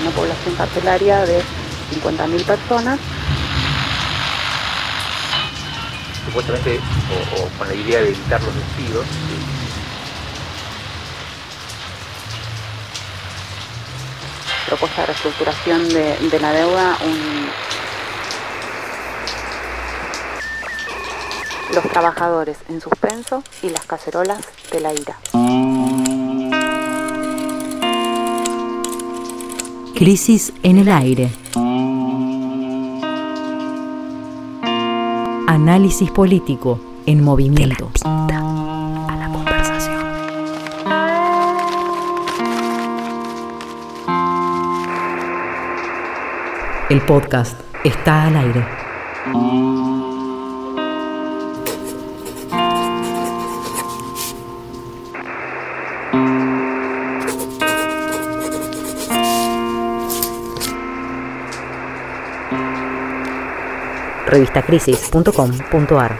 una población carcelaria de 50.000 personas. Supuestamente, o, con la idea de evitar los despidos, propuesta de reestructuración de, la deuda, los trabajadores en suspenso y las cacerolas de la ira. Crisis en el aire. Análisis político en movimiento. a la conversación. El podcast está al aire. revistacrisis.com.ar.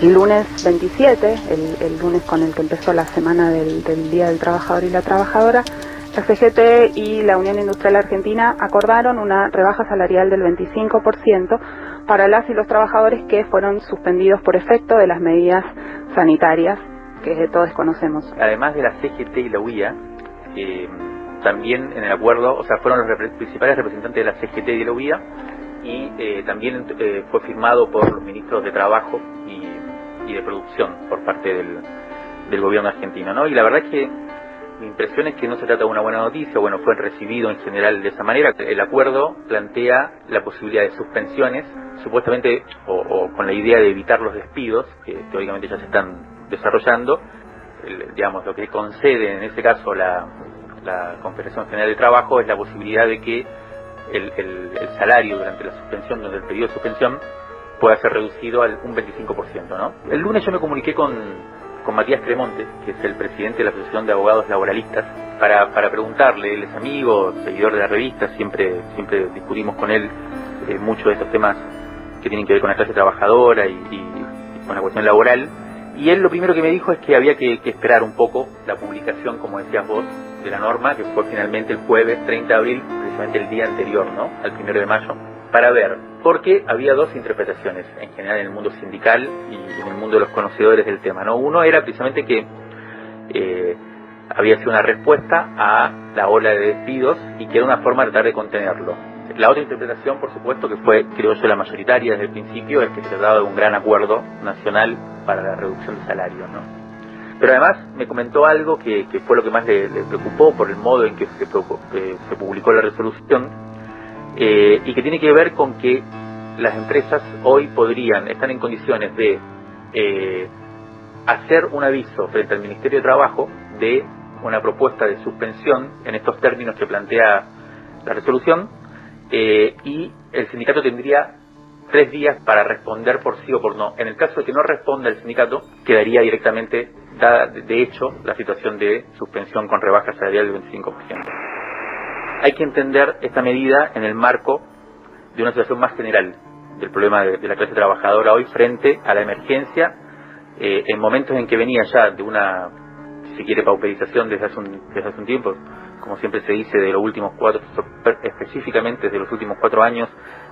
El lunes 27, el, lunes con el que empezó la semana del, Día del Trabajador y la Trabajadora, la CGT y la Unión Industrial Argentina acordaron una rebaja salarial del 25% para las y los trabajadores que fueron suspendidos por efecto de las medidas sanitarias que todos conocemos. Además de la CGT y la UIA, eh, también en el acuerdo, o sea, fueron los principales representantes de la CGT y de la UIA y eh, también eh, fue firmado por los ministros de Trabajo y, de Producción por parte del, gobierno argentino, ¿no? Y la verdad es que mi impresión es que no se trata de una buena noticia, bueno, fue recibido en general de esa manera. El acuerdo plantea la posibilidad de suspensiones, supuestamente, o, con la idea de evitar los despidos, que teóricamente ya se están desarrollando, digamos, lo que concede en ese caso la, la Confederación General de Trabajo es la posibilidad de que el, salario durante la suspensión, durante el periodo de suspensión, pueda ser reducido al un 25%. ¿no? El lunes yo me comuniqué con, con Matías Cremonte, que es el presidente de la Asociación de Abogados Laboralistas, para, para preguntarle, él es amigo, seguidor de la revista, siempre, siempre discutimos con él eh, mucho de estos temas que tienen que ver con la clase trabajadora y, con la cuestión laboral. Y él lo primero que me dijo es que había que esperar un poco la publicación, como decías vos, de la norma, que fue finalmente el jueves 30 de abril, precisamente el día anterior, ¿no? Al primero de mayo, para ver, porque había dos interpretaciones en general en el mundo sindical y en el mundo de los conocedores del tema, ¿no? Uno era precisamente que eh, había sido una respuesta a la ola de despidos y que era una forma de tratar de contenerlo. La otra interpretación, por supuesto, que fue, creo yo, la mayoritaria desde el principio, es que se trataba de un gran acuerdo nacional para la reducción de salarios, ¿no? Pero además me comentó algo que, fue lo que más le, preocupó por el modo en que se, se publicó la resolución eh, y que tiene que ver con que las empresas hoy podrían, están en condiciones de eh, hacer un aviso frente al Ministerio de Trabajo de una propuesta de suspensión en estos términos que plantea la resolución eh, y el sindicato tendría tres días para responder por sí o por no. En el caso de que no responda el sindicato, quedaría directamente da de hecho la situación de suspensión con rebaja salarial del 25%. Hay que entender esta medida en el marco de una situación más general del problema de, la clase trabajadora hoy frente a la emergencia eh, en momentos en que venía ya de una, si se quiere, pauperización desde hace, un, desde hace un tiempo, como siempre se dice, de los últimos cuatro, específicamente de los últimos cuatro años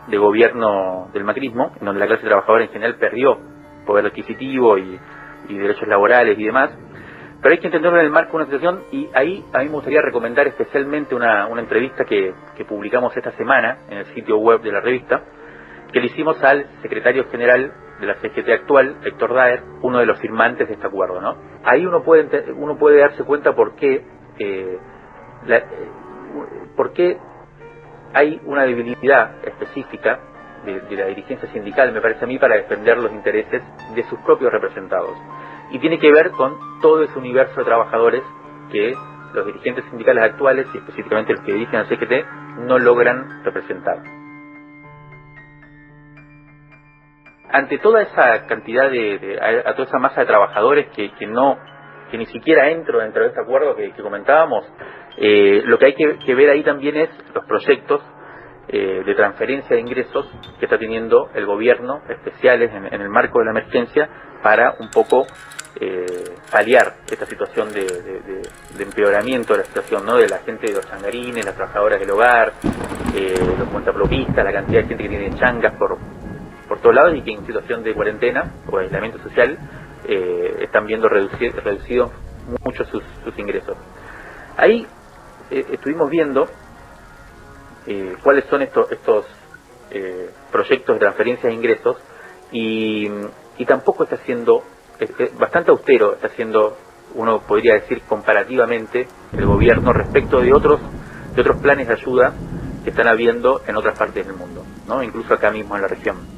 de gobierno del macrismo, en donde la clase trabajadora en general perdió poder adquisitivo y y derechos laborales y demás, pero hay que entenderlo en el marco de una situación y ahí a mí me gustaría recomendar especialmente una, una entrevista que, que, publicamos esta semana en el sitio web de la revista, que le hicimos al secretario general de la CGT actual, Héctor Daer, uno de los firmantes de este acuerdo. ¿no? Ahí uno puede, uno puede darse cuenta por qué, eh, la, eh, por qué hay una debilidad específica de, la dirigencia sindical, me parece a mí, para defender los intereses de sus propios representados. Y tiene que ver con todo ese universo de trabajadores que los dirigentes sindicales actuales, y específicamente los que dirigen al CGT, no logran representar. Ante toda esa cantidad de, a, toda esa masa de trabajadores que, que no que ni siquiera entro dentro de este acuerdo que, comentábamos, eh, lo que hay que ver ahí también es los proyectos de transferencia de ingresos que está teniendo el gobierno, especiales en, el marco de la emergencia, para un poco paliar esta situación de, empeoramiento de la situación ¿no? de la gente de los changarines, las trabajadoras del hogar, los cuentapropistas, la cantidad de gente que tiene changas por, por todos lados y que en situación de cuarentena o aislamiento social eh, están viendo reducidos mucho sus, ingresos. Ahí eh, estuvimos viendo eh, cuáles son estos, estos proyectos de transferencia de ingresos y, y tampoco está siendo, bastante austero está siendo, uno podría decir comparativamente, el gobierno respecto de otros, de otros planes de ayuda que están habiendo en otras partes del mundo, ¿no? incluso acá mismo en la región.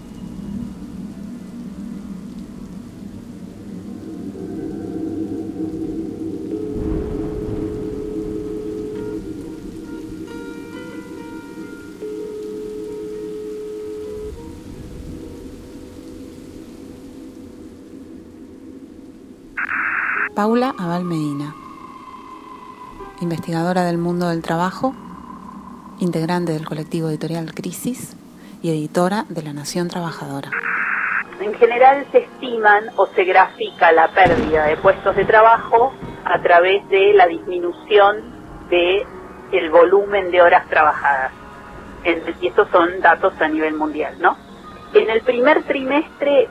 Paula Abal Medina, investigadora del mundo del trabajo, integrante del colectivo editorial Crisis y editora de La Nación Trabajadora. En general se estiman o se grafica la pérdida de puestos de trabajo a través de la disminución de el volumen de horas trabajadas. Y estos son datos a nivel mundial, ¿no? En el primer trimestre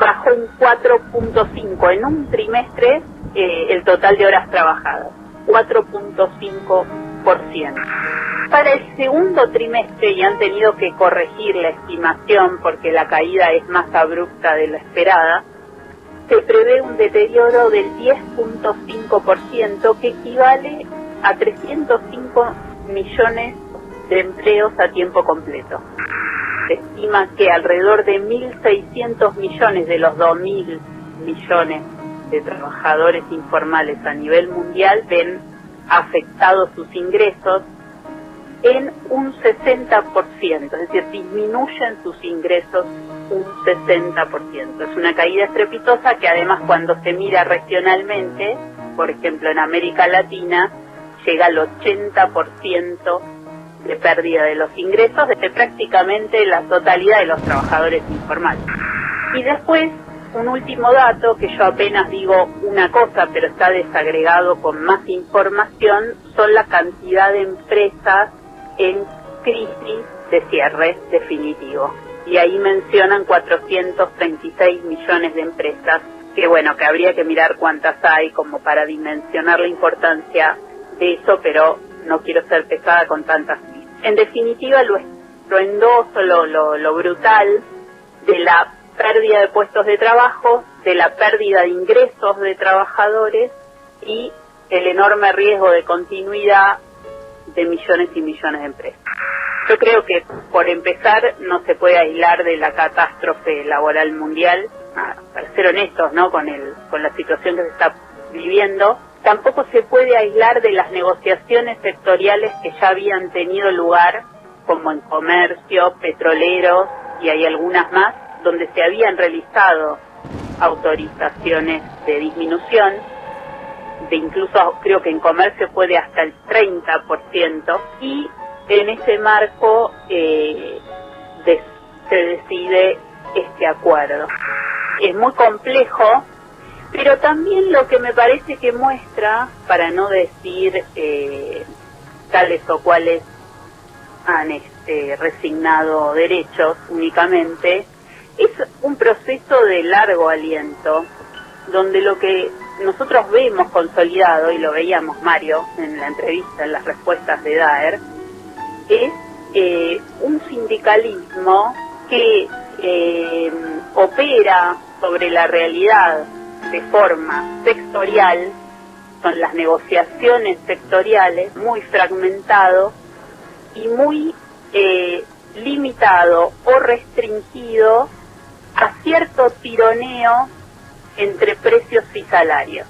bajó un 4.5 en un trimestre eh, el total de horas trabajadas, 4.5%. Para el segundo trimestre, y han tenido que corregir la estimación porque la caída es más abrupta de lo esperada, se prevé un deterioro del 10.5% que equivale a 305 millones de empleos a tiempo completo. Se estima que alrededor de 1.600 millones de los 2.000 millones de trabajadores informales a nivel mundial ven afectados sus ingresos en un 60%, es decir, disminuyen sus ingresos un 60%. Es una caída estrepitosa que además cuando se mira regionalmente, por ejemplo en América Latina, llega al 80% de pérdida de los ingresos de prácticamente la totalidad de los trabajadores informales. Y después un último dato, que yo apenas digo una cosa, pero está desagregado con más información, son la cantidad de empresas en crisis de cierre definitivo. Y ahí mencionan 436 millones de empresas, que bueno, que habría que mirar cuántas hay como para dimensionar la importancia de eso, pero no quiero ser pesada con tantas. En definitiva, lo estruendoso, lo, lo, lo brutal de la pérdida de puestos de trabajo, de la pérdida de ingresos de trabajadores y el enorme riesgo de continuidad de millones y millones de empresas. Yo creo que, por empezar, no se puede aislar de la catástrofe laboral mundial, para ser honestos, ¿no? Con, el, con la situación que se está viviendo. Tampoco se puede aislar de las negociaciones sectoriales que ya habían tenido lugar, como en comercio, petroleros y hay algunas más, donde se habían realizado autorizaciones de disminución, de incluso creo que en comercio puede hasta el 30%, y en ese marco eh, se decide este acuerdo. Es muy complejo, pero también lo que me parece que muestra, para no decir eh, tales o cuales han este, resignado derechos únicamente, es un proceso de largo aliento, donde lo que nosotros vemos consolidado, y lo veíamos Mario en la entrevista, en las respuestas de Daer, es eh, un sindicalismo que eh, opera sobre la realidad de forma sectorial, son las negociaciones sectoriales, muy fragmentado y muy eh, limitado o restringido a cierto tironeo entre precios y salarios.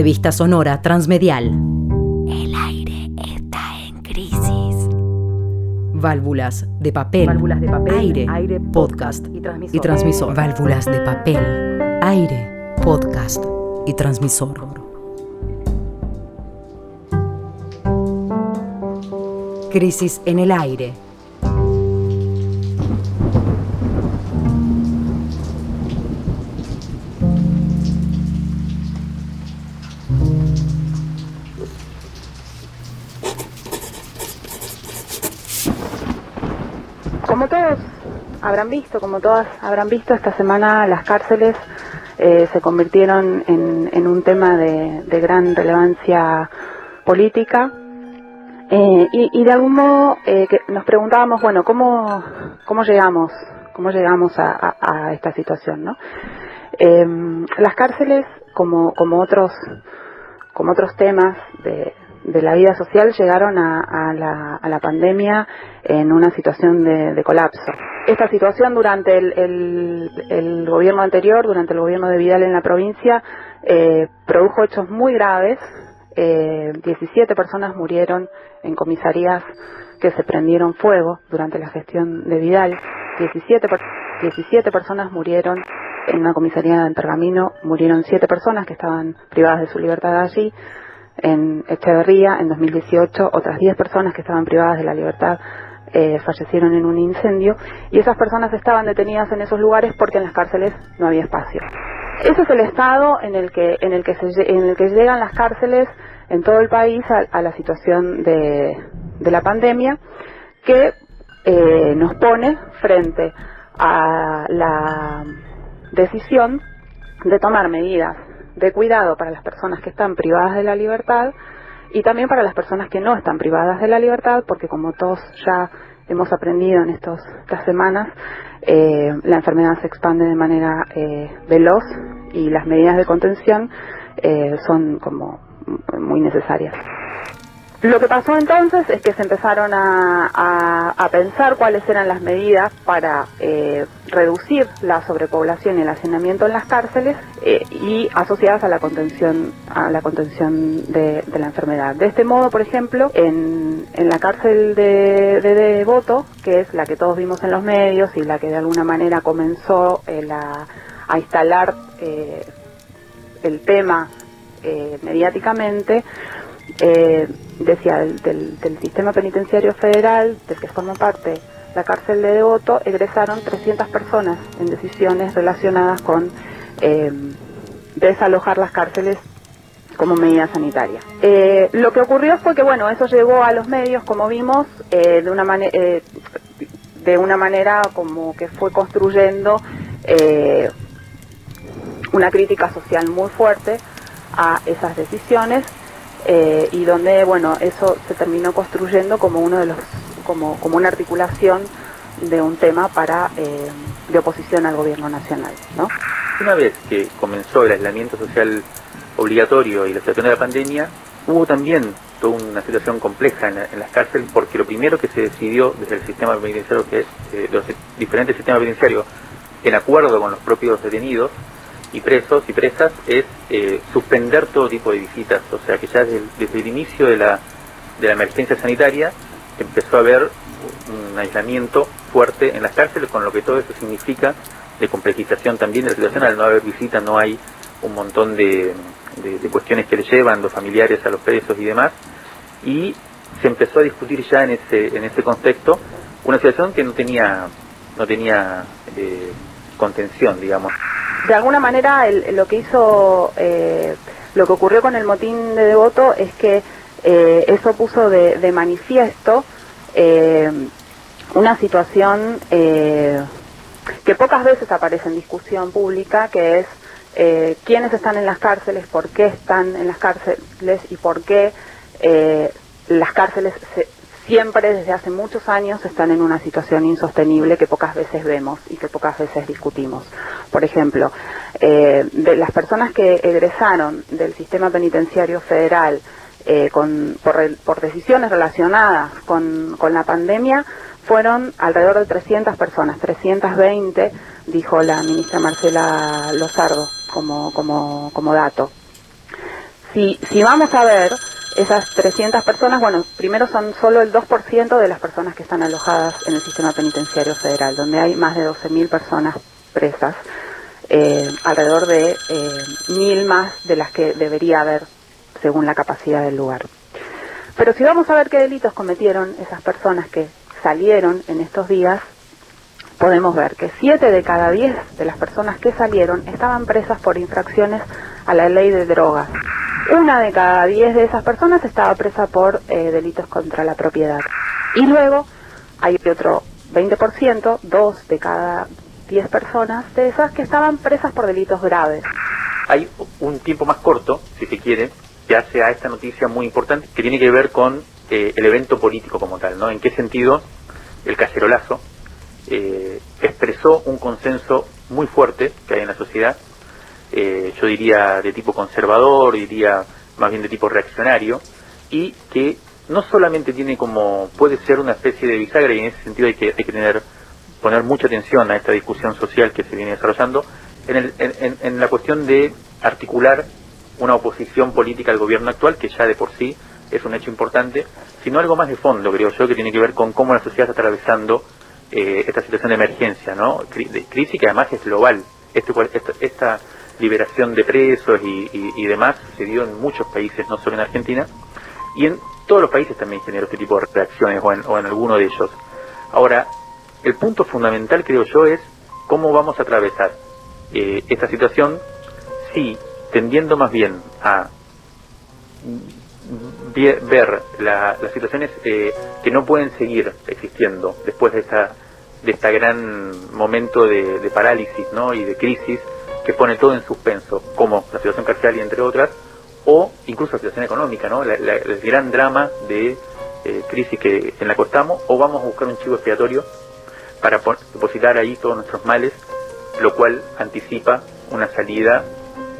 Revista sonora transmedial. El aire está en crisis. Válvulas de papel. Válvulas de papel, Aire. aire, podcast y transmisor. y transmisor. Válvulas de papel. Aire. Podcast y transmisor. Crisis en el aire. Visto, como todas habrán visto, esta semana las cárceles eh, se convirtieron en, un tema de, de gran relevancia política. Eh, y, de algún modo eh, que nos preguntábamos, bueno, ¿cómo, cómo llegamos, cómo llegamos a, a- a esta situación, no? Eh, las cárceles, como, como otros, como otros temas de, de la vida social, llegaron a, a la, a la pandemia en una situación de, de colapso. Esta situación durante el, el- el gobierno anterior, durante el gobierno de Vidal en la provincia, eh, produjo hechos muy graves. Eh, 17 personas murieron en comisarías que se prendieron fuego durante la gestión de Vidal. 17, per- 17 personas murieron en una comisaría en Pergamino, murieron 7 personas que estaban privadas de su libertad allí. En Echeverría, en 2018, otras 10 personas que estaban privadas de la libertad eh, fallecieron en un incendio y esas personas estaban detenidas en esos lugares porque en las cárceles no había espacio. Ese es el estado en el que en el que se en el que llegan las cárceles en todo el país a, a la situación de, de la pandemia que eh, nos pone frente a la decisión de tomar medidas de cuidado para las personas que están privadas de la libertad y también para las personas que no están privadas de la libertad, porque como todos ya hemos aprendido en estas semanas, eh, la enfermedad se expande de manera eh, veloz y las medidas de contención eh, son como muy necesarias. Lo que pasó entonces es que se empezaron a, a- pensar cuáles eran las medidas para eh, reducir la sobrepoblación y el hacinamiento en las cárceles eh, y asociadas a la contención a la contención de, de la enfermedad. De este modo, por ejemplo, en, en la cárcel de, de Devoto, que es la que todos vimos en los medios y la que de alguna manera comenzó eh, la- a instalar eh, el tema mediáticamente, eh, decía, del, del- sistema penitenciario federal, del que forma parte la cárcel de Devoto, egresaron 300 personas en decisiones relacionadas con eh, desalojar las cárceles como medida sanitaria. Eh, lo que ocurrió fue que, bueno, eso llegó a los medios, como vimos, eh, de una manera de una manera como que fue construyendo eh, una crítica social muy fuerte a esas decisiones eh, y donde bueno eso se terminó construyendo como uno de los como como una articulación de un tema para eh, de oposición al gobierno nacional no Una vez que comenzó el aislamiento social obligatorio y la situación de la pandemia, hubo también toda una situación compleja en, la- en las cárceles porque lo primero que se decidió desde el sistema penitenciario, que es eh, los diferentes sistemas penitenciarios, en acuerdo con los propios detenidos y presos y presas, es eh, suspender todo tipo de visitas. O sea que ya desde el, inicio de la, de la emergencia sanitaria empezó a haber un aislamiento fuerte en las cárceles, con lo que todo eso significa de complejización también de la situación. Al no haber visita no hay un montón de, de- de cuestiones que le llevan los familiares a los presos y demás. Y se empezó a discutir ya en ese, en ese contexto una situación que no tenía, no tenía eh, contención, digamos. De alguna manera el- lo que hizo eh, lo que ocurrió con el motín de devoto es que eh, eso puso de, manifiesto eh, una situación eh, que pocas veces aparece en discusión pública que es eh, quiénes están en las cárceles, por qué están en las cárceles y por qué eh, las cárceles se- siempre desde hace muchos años están en una situación insostenible que pocas veces vemos y que pocas veces discutimos. Por ejemplo, eh, de las personas que egresaron del sistema penitenciario federal eh, con, por, por decisiones relacionadas con, la pandemia fueron alrededor de 300 personas, 320, dijo la ministra Marcela Lozardo como, como, como dato. si vamos a ver esas 300 personas, bueno, primero son solo el 2% de las personas que están alojadas en el sistema penitenciario federal, donde hay más de 12.000 personas presas, eh, alrededor de eh, 1.000 más de las que debería haber según la capacidad del lugar. Pero si vamos a ver qué delitos cometieron esas personas que salieron en estos días, podemos ver que 7 de cada 10 de las personas que salieron estaban presas por infracciones a la ley de drogas. Una de cada 10 de esas personas estaba presa por eh, delitos contra la propiedad. Y luego hay otro 20%, dos de cada 10 personas de esas que estaban presas por delitos graves. Hay un tiempo más corto, si se quiere, que hace a esta noticia muy importante, que tiene que ver con eh, el evento político como tal, ¿no? En qué sentido el cacerolazo eh, expresó un consenso muy fuerte que hay en la sociedad, eh, yo diría de tipo conservador, diría más bien de tipo reaccionario, y que no solamente tiene como, puede ser una especie de bisagra, y en ese sentido hay que, hay que tener, poner mucha atención a esta discusión social que se viene desarrollando, en, el, en, en la cuestión de articular una oposición política al gobierno actual, que ya de por sí es un hecho importante, sino algo más de fondo, creo yo, que tiene que ver con cómo la sociedad está atravesando eh, esta situación de emergencia, ¿no? de crisis que además es global. Este, esta, esta liberación de presos y, demás se dio en muchos países, no solo en Argentina, y en todos los países también generó este tipo de reacciones, o en, o en alguno de ellos. Ahora, el punto fundamental, creo yo, es cómo vamos a atravesar eh, esta situación si, tendiendo más bien a ver la, las situaciones eh, que no pueden seguir existiendo después de esta de este gran momento de, de, parálisis ¿no? y de crisis que pone todo en suspenso, como la situación carcelaria entre otras, o incluso la situación económica, ¿no? La, el gran drama de eh, crisis que en la que estamos, o vamos a buscar un chivo expiatorio para depositar ahí todos nuestros males, lo cual anticipa una salida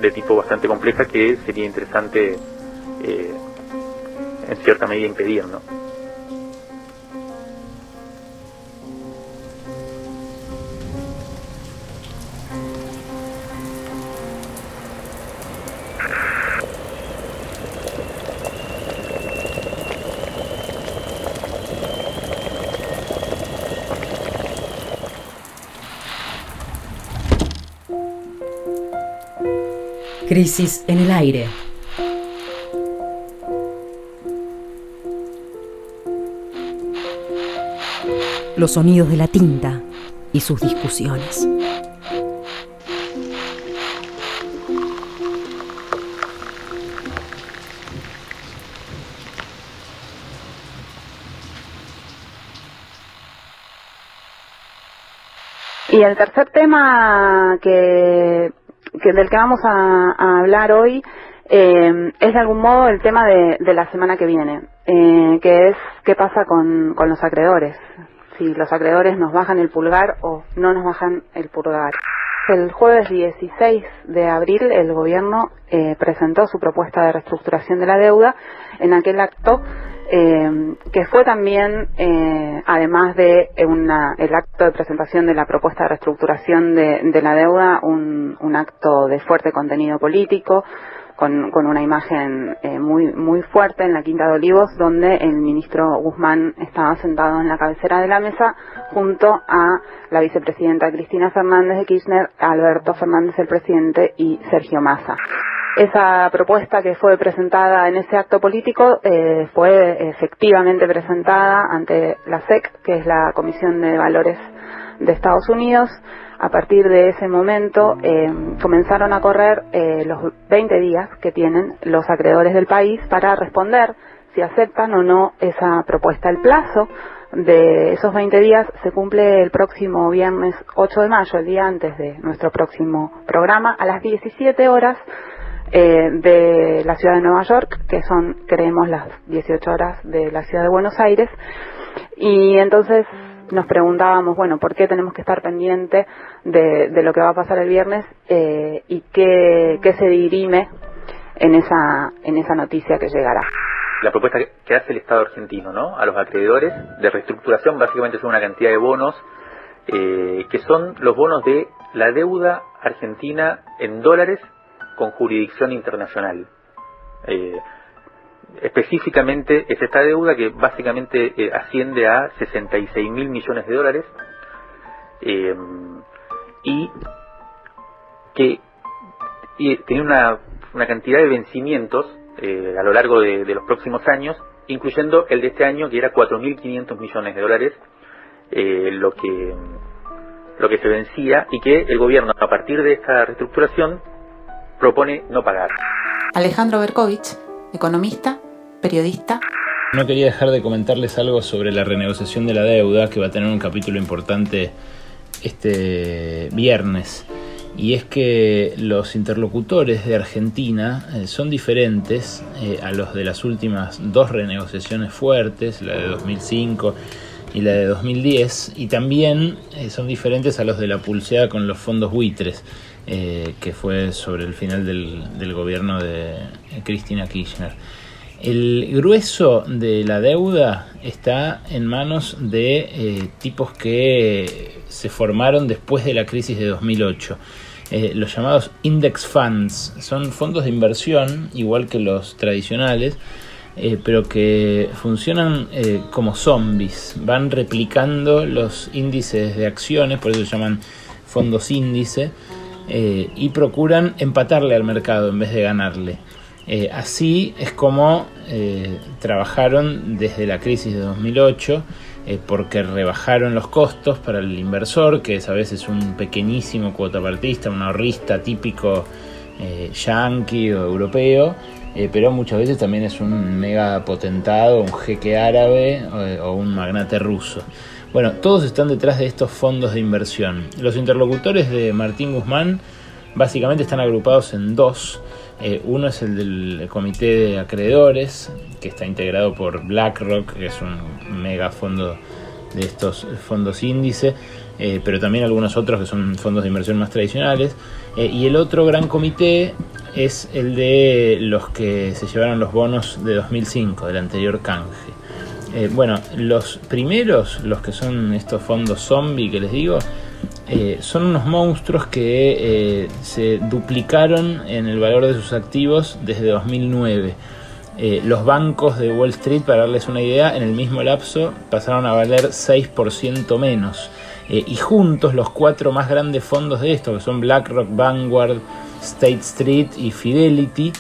de tipo bastante compleja que sería interesante eh, en cierta medida impedir, ¿no? Crisis en el aire. Los sonidos de la tinta y sus discusiones. Y el tercer tema que, que del que vamos a, hablar hoy eh, es de algún modo el tema de, de la semana que viene, eh, que es qué pasa con, con los acreedores, si los acreedores nos bajan el pulgar o no nos bajan el pulgar. El jueves 16 de abril el gobierno eh, presentó su propuesta de reestructuración de la deuda. En aquel acto eh, que fue también, eh, además de una, el acto de presentación de la propuesta de reestructuración de, de la deuda, un, un, acto de fuerte contenido político, con, con una imagen eh, muy, muy fuerte en la Quinta de Olivos, donde el ministro Guzmán estaba sentado en la cabecera de la mesa junto a la vicepresidenta Cristina Fernández de Kirchner, Alberto Fernández el presidente y Sergio Massa. Esa propuesta que fue presentada en ese acto político eh, fue efectivamente presentada ante la SEC, que es la Comisión de Valores de Estados Unidos. A partir de ese momento eh, comenzaron a correr eh, los 20 días que tienen los acreedores del país para responder si aceptan o no esa propuesta. El plazo de esos 20 días se cumple el próximo viernes 8 de mayo, el día antes de nuestro próximo programa, a las 17 horas eh, de la ciudad de Nueva York, que son, creemos, las 18 horas de la ciudad de Buenos Aires. Y entonces nos preguntábamos, bueno, ¿por qué tenemos que estar pendiente de, lo que va a pasar el viernes eh, y qué, qué se dirime en esa, en esa noticia que llegará? La propuesta que hace el Estado argentino ¿no? a los acreedores de reestructuración básicamente son una cantidad de bonos eh, que son los bonos de la deuda argentina en dólares con jurisdicción internacional. Eh, específicamente es esta deuda que básicamente eh, asciende a 66 mil millones de dólares eh, y que tiene una, una, cantidad de vencimientos eh, a lo largo de, los próximos años, incluyendo el de este año que era 4.500 millones de dólares, lo que lo que se vencía y que el gobierno a partir de esta reestructuración propone no pagar. Alejandro Berkovich economista, periodista. No quería dejar de comentarles algo sobre la renegociación de la deuda, que va a tener un capítulo importante este viernes. Y es que los interlocutores de Argentina eh, son diferentes eh, a los de las últimas dos renegociaciones fuertes, la de 2005 y la de 2010, y también eh, son diferentes a los de la pulseada con los fondos buitres. Eh, que fue sobre el final del, gobierno de Cristina Kirchner. El grueso de la deuda está en manos de eh, tipos que se formaron después de la crisis de 2008. Eh, los llamados index funds son fondos de inversión, igual que los tradicionales, pero que funcionan como zombies, van replicando los índices de acciones, por eso se llaman fondos índice, eh, y procuran empatarle al mercado en vez de ganarle. Eh, así es como eh, trabajaron desde la crisis de 2008, porque rebajaron los costos para el inversor, que es a veces un pequeñísimo cuotapartista, un ahorrista típico yankee o europeo, pero muchas veces también es un mega potentado, un jeque árabe o un magnate ruso. Bueno, todos están detrás de estos fondos de inversión. Los interlocutores de Martín Guzmán básicamente están agrupados en dos. Eh, uno es el del comité de acreedores, que está integrado por BlackRock, que es un mega fondo de estos fondos índice, eh, pero también algunos otros que son fondos de inversión más tradicionales. Eh, y el otro gran comité es el de los que se llevaron los bonos de 2005, del anterior canje. Eh, bueno, los primeros, los que son estos fondos zombie que les digo, eh, son unos monstruos que eh, se duplicaron en el valor de sus activos desde 2009. los bancos de Wall Street, para darles una idea, en el mismo lapso pasaron a valer 6% menos. y juntos los cuatro más grandes fondos de esto, que son BlackRock, Vanguard, State Street y Fidelity,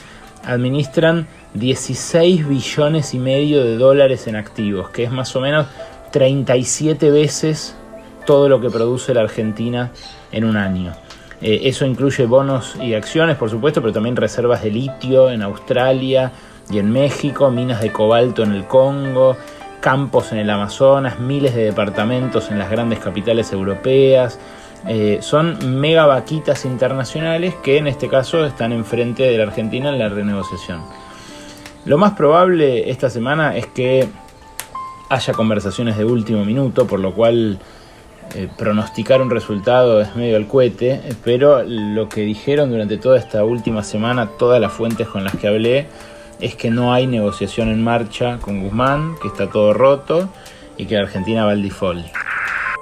administran 16 billones y medio de dólares en activos, que es más o menos 37 veces todo lo que produce la Argentina en un año. Eh, eso incluye bonos y acciones, por supuesto, pero también reservas de litio en Australia y en México, minas de cobalto en el Congo, campos en el Amazonas, miles de departamentos en las grandes capitales europeas. Eh, son mega vaquitas internacionales que en este caso están enfrente de la Argentina en la renegociación. Lo más probable esta semana es que haya conversaciones de último minuto, por lo cual eh, pronosticar un resultado es medio al cohete, pero lo que dijeron durante toda esta última semana todas las fuentes con las que hablé es que no hay negociación en marcha con Guzmán, que está todo roto y que Argentina va al default.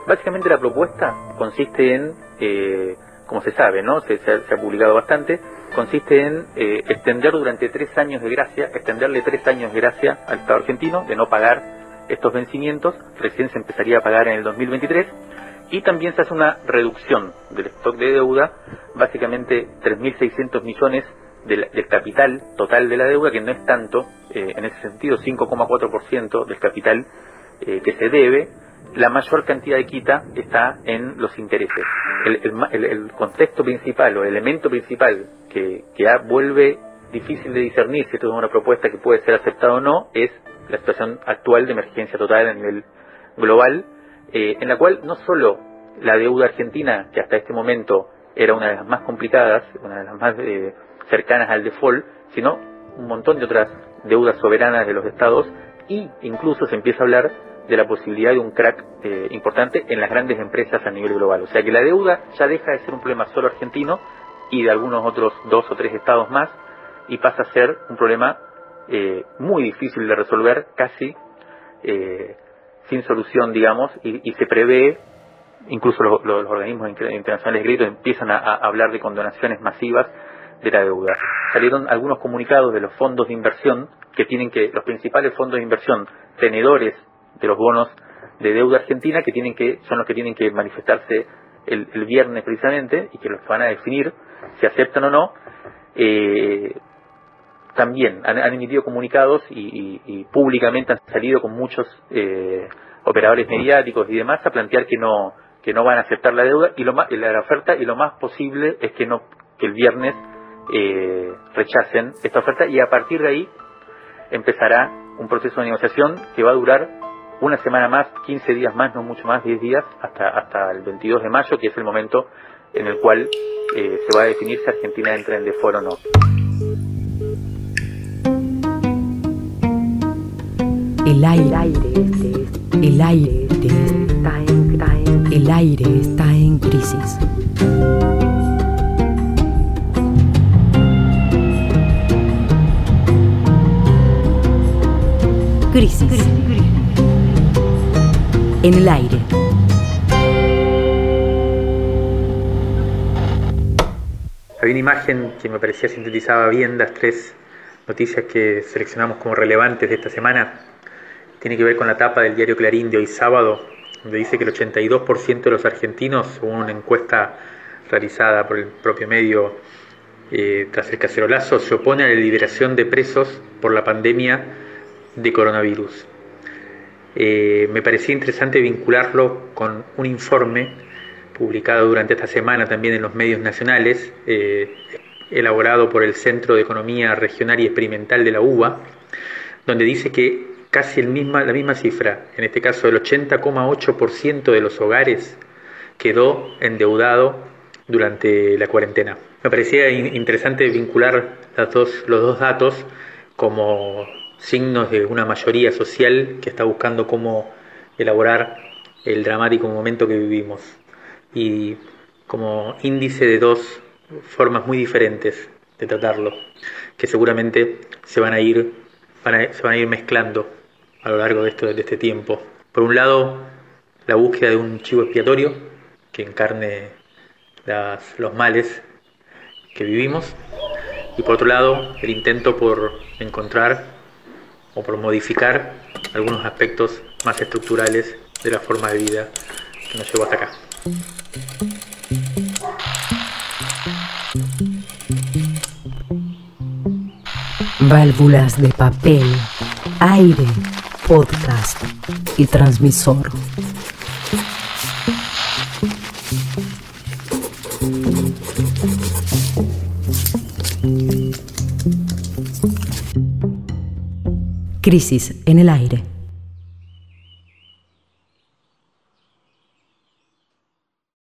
Básicamente la propuesta consiste en, eh, como se sabe, ¿no? se ha publicado bastante, consiste en eh, extender durante tres años de gracia, extenderle tres años de gracia al Estado argentino de no pagar estos vencimientos, recién se empezaría a pagar en el 2023, y también se hace una reducción del stock de deuda, básicamente 3.600 millones del, capital total de la deuda, que no es tanto, eh, en ese sentido 5,4% del capital eh, que se debe, la mayor cantidad de quita está en los intereses. El, contexto principal o el elemento principal que, vuelve difícil de discernir si esto es una propuesta que puede ser aceptada o no es la situación actual de emergencia total a nivel global, eh, en la cual no solo la deuda argentina, que hasta este momento era una de las más complicadas, una de las más eh, cercanas al default, sino un montón de otras deudas soberanas de los estados y incluso se empieza a hablar de la posibilidad de un crack eh, importante en las grandes empresas a nivel global. O sea que la deuda ya deja de ser un problema solo argentino y de algunos otros dos o tres estados más y pasa a ser un problema eh, muy difícil de resolver, casi eh, sin solución, digamos, y, se prevé, incluso los organismos internacionales crédito empiezan a, hablar de condonaciones masivas de la deuda. Salieron algunos comunicados de los fondos de inversión que tienen que, los principales fondos de inversión, tenedores de los bonos de deuda argentina, que tienen que, son los que tienen que manifestarse el, viernes precisamente, y que los van a definir si aceptan o no, eh, también han, emitido comunicados y, públicamente han salido con muchos eh, operadores mediáticos y demás a plantear que no que no van a aceptar la deuda y lo más, la oferta y lo más posible es que no que el viernes eh, rechacen esta oferta y a partir de ahí empezará un proceso de negociación que va a durar una semana más, 15 días más, no mucho más, 10 días, hasta, hasta el 22 de mayo, que es el momento en el cual eh, se va a definir si Argentina entra en default o no. El aire, el aire está en, el aire está en crisis. Crisis. En el aire. Había una imagen que me parecía sintetizaba bien las tres noticias que seleccionamos como relevantes de esta semana. Tiene que ver con la tapa del diario Clarín de hoy sábado, donde dice que el 82% de los argentinos, según una encuesta realizada por el propio medio eh, tras el cacerolazo, se opone a la liberación de presos por la pandemia de coronavirus. Eh, me parecía interesante vincularlo con un informe publicado durante esta semana también en los medios nacionales, eh, elaborado por el Centro de Economía Regional y Experimental de la UBA, donde dice que casi el misma, la misma cifra, en este caso el 80,8% de los hogares quedó endeudado durante la cuarentena. Me parecía interesante vincular los dos, los dos datos como signos de una mayoría social que está buscando cómo elaborar el dramático momento que vivimos y como índice de dos formas muy diferentes de tratarlo que seguramente se van a ir se van a ir mezclando a lo largo de, esto, de este tiempo. Por un lado, la búsqueda de un chivo expiatorio que encarne los males que vivimos y por otro lado el intento por encontrar o por modificar algunos aspectos más estructurales de la forma de vida que nos llevó hasta acá. Válvulas de papel, aire, podcast y transmisor. Crisis en el aire.